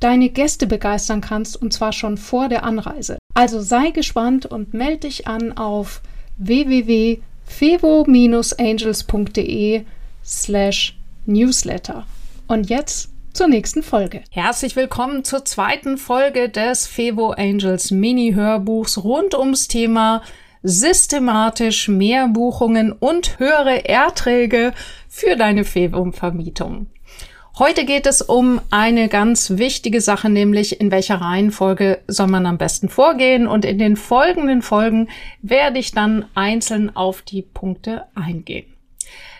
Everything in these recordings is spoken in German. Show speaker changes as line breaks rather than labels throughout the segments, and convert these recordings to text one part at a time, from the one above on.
deine Gäste begeistern kannst, und zwar schon vor der Anreise. Also sei gespannt und melde dich an auf www.fevo-angels.de slash newsletter. Und jetzt zur nächsten Folge.
Herzlich willkommen zur zweiten Folge des Fevo Angels Mini-Hörbuchs rund ums Thema systematisch mehr Buchungen und höhere Erträge für deine Fevo-Vermietung. Heute geht es um eine ganz wichtige Sache, nämlich in welcher Reihenfolge soll man am besten vorgehen. Und in den folgenden Folgen werde ich dann einzeln auf die Punkte eingehen.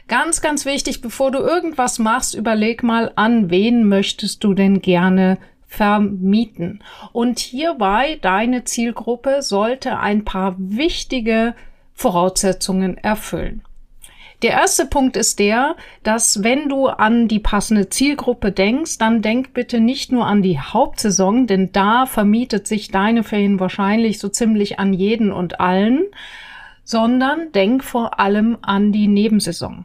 Ganz, ganz wichtig, bevor du irgendwas machst, überleg mal, an wen möchtest du denn gerne vermieten. Und hierbei deine Zielgruppe sollte ein paar wichtige Voraussetzungen erfüllen. Der erste Punkt ist der, dass wenn du an die passende Zielgruppe denkst, dann denk bitte nicht nur an die Hauptsaison, denn da vermietet sich deine Ferien wahrscheinlich so ziemlich an jeden und allen, sondern denk vor allem an die Nebensaison.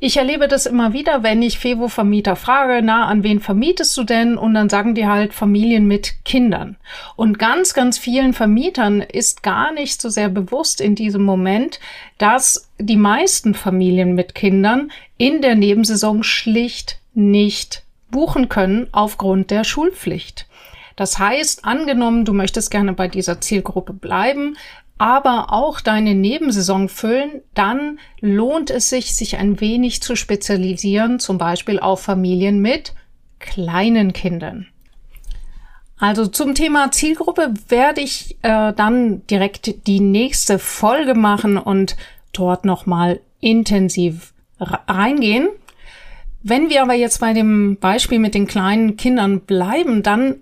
Ich erlebe das immer wieder, wenn ich Fevo-Vermieter frage, na, an wen vermietest du denn? Und dann sagen die halt Familien mit Kindern. Und ganz, ganz vielen Vermietern ist gar nicht so sehr bewusst in diesem Moment, dass die meisten Familien mit Kindern in der Nebensaison schlicht nicht buchen können aufgrund der Schulpflicht. Das heißt, angenommen, du möchtest gerne bei dieser Zielgruppe bleiben, aber auch deine Nebensaison füllen, dann lohnt es sich, sich ein wenig zu spezialisieren, zum Beispiel auf Familien mit kleinen Kindern. Also zum Thema Zielgruppe werde ich äh, dann direkt die nächste Folge machen und dort nochmal intensiv reingehen. Wenn wir aber jetzt bei dem Beispiel mit den kleinen Kindern bleiben, dann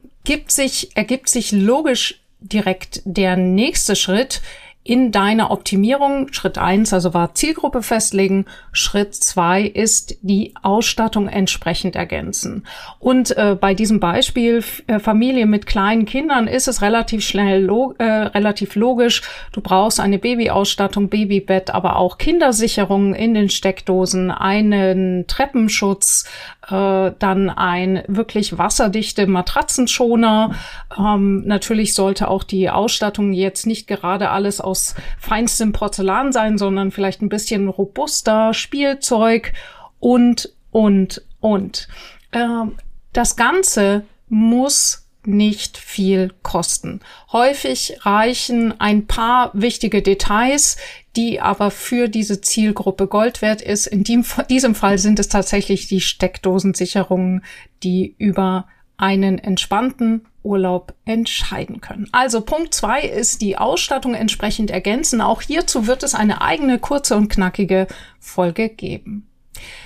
sich, ergibt sich logisch direkt der nächste Schritt in deiner Optimierung. Schritt eins also war Zielgruppe festlegen. Schritt zwei ist die Ausstattung entsprechend ergänzen. Und äh, bei diesem Beispiel äh, Familie mit kleinen Kindern ist es relativ schnell, log äh, relativ logisch. Du brauchst eine Babyausstattung, Babybett, aber auch Kindersicherungen in den Steckdosen, einen Treppenschutz, äh, dann ein wirklich wasserdichte Matratzenschoner. Ähm, natürlich sollte auch die Ausstattung jetzt nicht gerade alles aus feinstem Porzellan sein, sondern vielleicht ein bisschen robuster Spielzeug und, und, und. Ähm, das Ganze muss nicht viel kosten. Häufig reichen ein paar wichtige Details, die aber für diese Zielgruppe Gold wert ist. In diesem Fall sind es tatsächlich die Steckdosensicherungen, die über einen entspannten Urlaub entscheiden können. Also Punkt zwei ist die Ausstattung entsprechend ergänzen. Auch hierzu wird es eine eigene kurze und knackige Folge geben.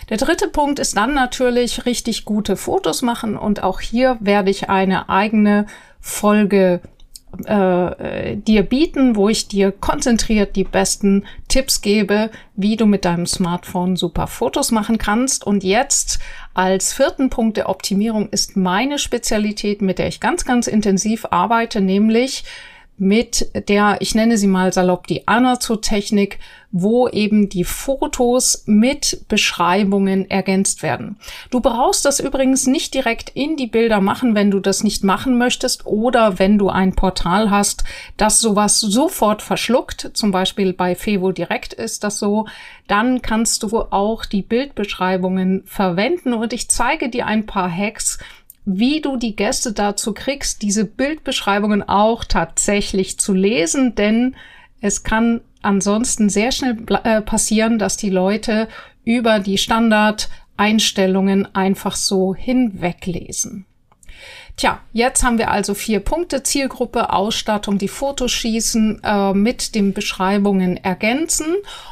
Der dritte Punkt ist dann natürlich richtig gute Fotos machen und auch hier werde ich eine eigene Folge äh, dir bieten, wo ich dir konzentriert die besten Tipps gebe, wie du mit deinem Smartphone super Fotos machen kannst. Und jetzt als vierten Punkt der Optimierung ist meine Spezialität, mit der ich ganz, ganz intensiv arbeite, nämlich mit der, ich nenne sie mal salopp, die Anazo-Technik, wo eben die Fotos mit Beschreibungen ergänzt werden. Du brauchst das übrigens nicht direkt in die Bilder machen, wenn du das nicht machen möchtest oder wenn du ein Portal hast, das sowas sofort verschluckt, zum Beispiel bei Fevo Direkt ist das so, dann kannst du auch die Bildbeschreibungen verwenden und ich zeige dir ein paar Hacks, wie du die Gäste dazu kriegst, diese Bildbeschreibungen auch tatsächlich zu lesen, denn es kann ansonsten sehr schnell äh, passieren, dass die Leute über die Standardeinstellungen einfach so hinweglesen. Tja, jetzt haben wir also vier Punkte. Zielgruppe, Ausstattung, die Fotos schießen, äh, mit den Beschreibungen ergänzen.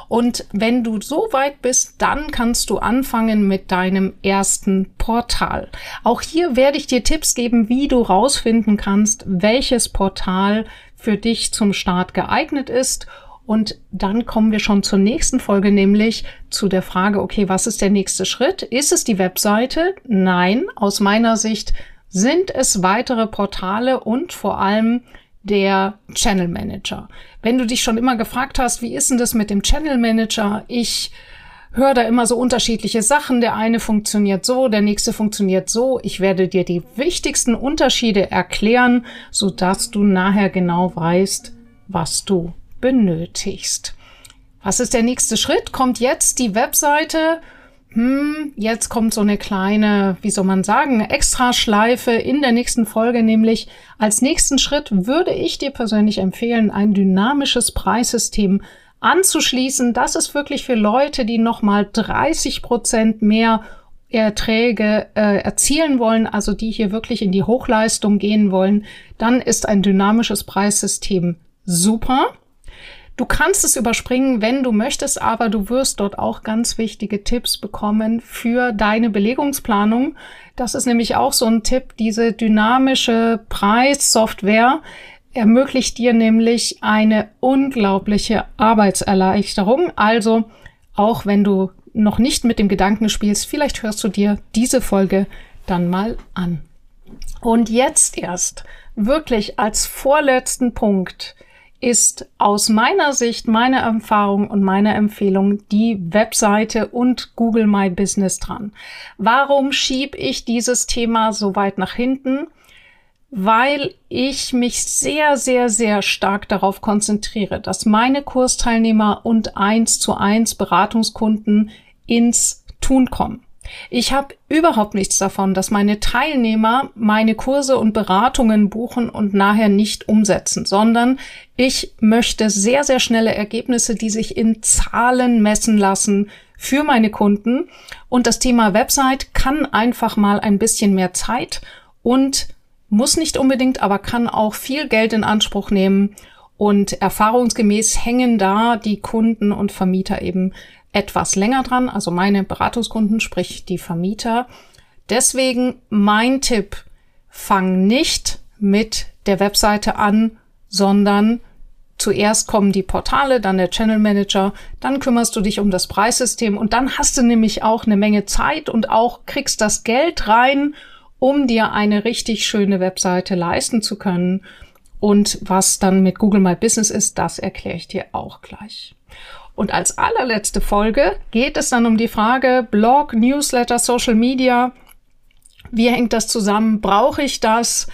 Und wenn du so weit bist, dann kannst du anfangen mit deinem ersten Portal. Auch hier werde ich dir Tipps geben, wie du rausfinden kannst, welches Portal für dich zum Start geeignet ist und dann kommen wir schon zur nächsten Folge, nämlich zu der Frage, okay, was ist der nächste Schritt? Ist es die Webseite? Nein, aus meiner Sicht sind es weitere Portale und vor allem der Channel Manager. Wenn du dich schon immer gefragt hast, wie ist denn das mit dem Channel Manager? Ich höre da immer so unterschiedliche Sachen. Der eine funktioniert so, der nächste funktioniert so. Ich werde dir die wichtigsten Unterschiede erklären, so dass du nachher genau weißt, was du benötigst. Was ist der nächste Schritt? Kommt jetzt die Webseite hm, jetzt kommt so eine kleine, wie soll man sagen, Extraschleife in der nächsten Folge, nämlich als nächsten Schritt würde ich dir persönlich empfehlen, ein dynamisches Preissystem anzuschließen. Das ist wirklich für Leute, die nochmal 30 Prozent mehr Erträge äh, erzielen wollen, also die hier wirklich in die Hochleistung gehen wollen, dann ist ein dynamisches Preissystem super. Du kannst es überspringen, wenn du möchtest, aber du wirst dort auch ganz wichtige Tipps bekommen für deine Belegungsplanung. Das ist nämlich auch so ein Tipp, diese dynamische Preissoftware ermöglicht dir nämlich eine unglaubliche Arbeitserleichterung. Also auch wenn du noch nicht mit dem Gedanken spielst, vielleicht hörst du dir diese Folge dann mal an. Und jetzt erst wirklich als vorletzten Punkt ist aus meiner Sicht, meine Erfahrung und meine Empfehlung die Webseite und Google My Business dran. Warum schieb ich dieses Thema so weit nach hinten? Weil ich mich sehr, sehr, sehr stark darauf konzentriere, dass meine Kursteilnehmer und eins zu eins Beratungskunden ins Tun kommen. Ich habe überhaupt nichts davon, dass meine Teilnehmer meine Kurse und Beratungen buchen und nachher nicht umsetzen, sondern ich möchte sehr, sehr schnelle Ergebnisse, die sich in Zahlen messen lassen für meine Kunden. Und das Thema Website kann einfach mal ein bisschen mehr Zeit und muss nicht unbedingt, aber kann auch viel Geld in Anspruch nehmen. Und erfahrungsgemäß hängen da die Kunden und Vermieter eben etwas länger dran, also meine Beratungskunden, sprich die Vermieter. Deswegen mein Tipp, fang nicht mit der Webseite an, sondern zuerst kommen die Portale, dann der Channel Manager, dann kümmerst du dich um das Preissystem und dann hast du nämlich auch eine Menge Zeit und auch kriegst das Geld rein, um dir eine richtig schöne Webseite leisten zu können. Und was dann mit Google My Business ist, das erkläre ich dir auch gleich. Und als allerletzte Folge geht es dann um die Frage Blog, Newsletter, Social Media. Wie hängt das zusammen? Brauche ich das?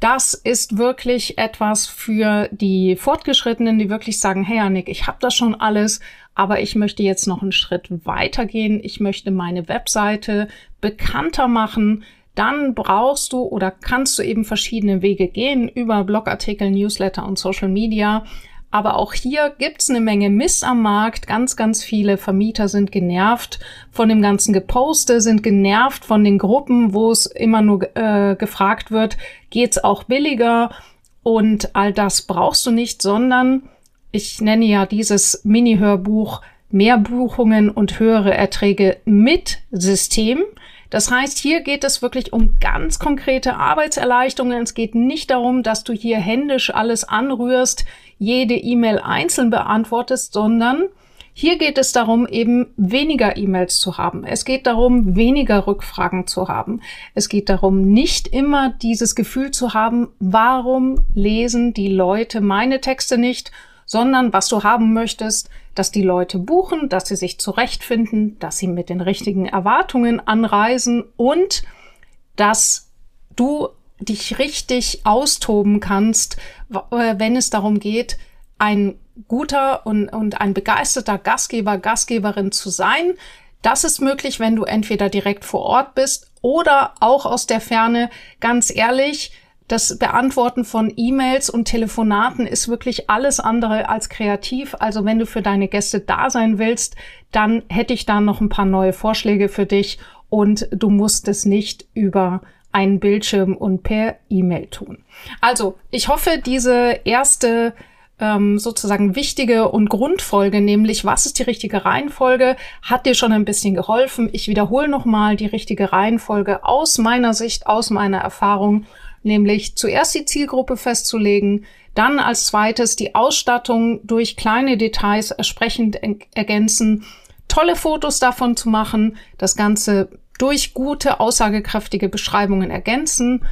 Das ist wirklich etwas für die Fortgeschrittenen, die wirklich sagen, hey Annik, ich habe das schon alles, aber ich möchte jetzt noch einen Schritt weitergehen. Ich möchte meine Webseite bekannter machen. Dann brauchst du oder kannst du eben verschiedene Wege gehen über Blogartikel, Newsletter und Social Media. Aber auch hier gibt's eine Menge Mist am Markt. Ganz, ganz viele Vermieter sind genervt von dem ganzen Geposte, sind genervt von den Gruppen, wo es immer nur äh, gefragt wird, geht's auch billiger? Und all das brauchst du nicht, sondern ich nenne ja dieses Mini-Hörbuch Mehr Buchungen und höhere Erträge mit System. Das heißt, hier geht es wirklich um ganz konkrete Arbeitserleichterungen. Es geht nicht darum, dass du hier händisch alles anrührst, jede E-Mail einzeln beantwortest, sondern hier geht es darum, eben weniger E-Mails zu haben. Es geht darum, weniger Rückfragen zu haben. Es geht darum, nicht immer dieses Gefühl zu haben, warum lesen die Leute meine Texte nicht, sondern was du haben möchtest, dass die Leute buchen, dass sie sich zurechtfinden, dass sie mit den richtigen Erwartungen anreisen und dass du dich richtig austoben kannst, äh, wenn es darum geht, ein guter und, und ein begeisterter Gastgeber, Gastgeberin zu sein. Das ist möglich, wenn du entweder direkt vor Ort bist oder auch aus der Ferne. Ganz ehrlich, das Beantworten von E-Mails und Telefonaten ist wirklich alles andere als kreativ. Also wenn du für deine Gäste da sein willst, dann hätte ich da noch ein paar neue Vorschläge für dich und du musst es nicht über einen Bildschirm und per E-Mail tun. Also, ich hoffe, diese erste ähm, sozusagen wichtige und Grundfolge, nämlich was ist die richtige Reihenfolge, hat dir schon ein bisschen geholfen. Ich wiederhole nochmal die richtige Reihenfolge aus meiner Sicht, aus meiner Erfahrung, nämlich zuerst die Zielgruppe festzulegen, dann als zweites die Ausstattung durch kleine Details entsprechend ergänzen, tolle Fotos davon zu machen, das Ganze durch gute, aussagekräftige Beschreibungen ergänzen,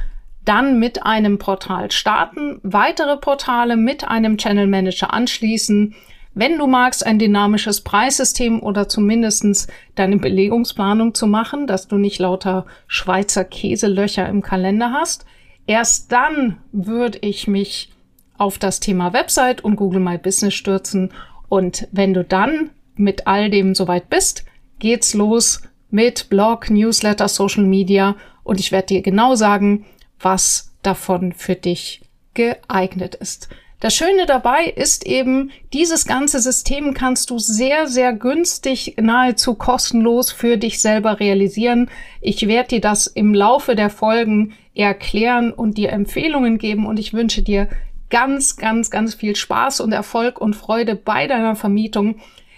dann mit einem Portal starten, weitere Portale mit einem Channel Manager anschließen, wenn du magst, ein dynamisches Preissystem oder zumindestens deine Belegungsplanung zu machen, dass du nicht lauter Schweizer Käselöcher im Kalender hast. Erst dann würde ich mich auf das Thema Website und Google My Business stürzen. Und wenn du dann mit all dem soweit bist, geht's los mit Blog, Newsletter, Social Media und ich werde dir genau sagen, was davon für dich geeignet ist. Das Schöne dabei ist eben, dieses ganze System kannst du sehr, sehr günstig, nahezu kostenlos für dich selber realisieren. Ich werde dir das im Laufe der Folgen erklären und dir Empfehlungen geben und ich wünsche dir ganz, ganz, ganz viel Spaß und Erfolg und Freude bei deiner Vermietung.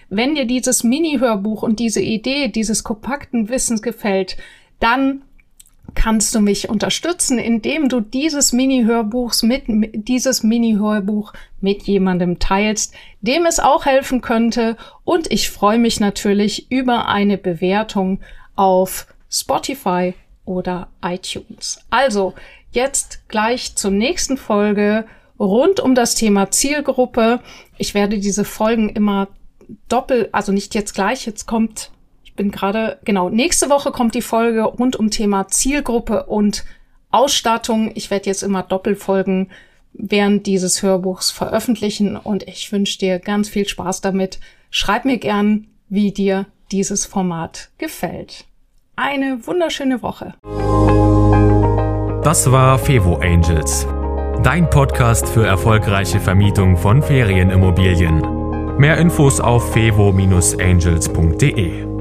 Wenn dir dieses Mini-Hörbuch und diese Idee dieses kompakten Wissens gefällt, dann kannst du mich unterstützen, indem du dieses Mini-Hörbuchs mit, dieses Mini-Hörbuch mit jemandem teilst, dem es auch helfen könnte. Und ich freue mich natürlich über eine Bewertung auf Spotify oder iTunes. Also, jetzt gleich zur nächsten Folge rund um das Thema Zielgruppe. Ich werde diese Folgen immer doppelt, also nicht jetzt gleich, jetzt kommt bin gerade, genau, nächste Woche kommt die Folge rund um Thema Zielgruppe und Ausstattung. Ich werde jetzt immer Doppelfolgen während dieses Hörbuchs veröffentlichen und ich wünsche dir ganz viel Spaß damit. Schreib mir gern, wie dir dieses Format gefällt. Eine wunderschöne Woche.
Das war Fevo Angels, dein Podcast für erfolgreiche Vermietung von Ferienimmobilien. Mehr Infos auf fevo-angels.de.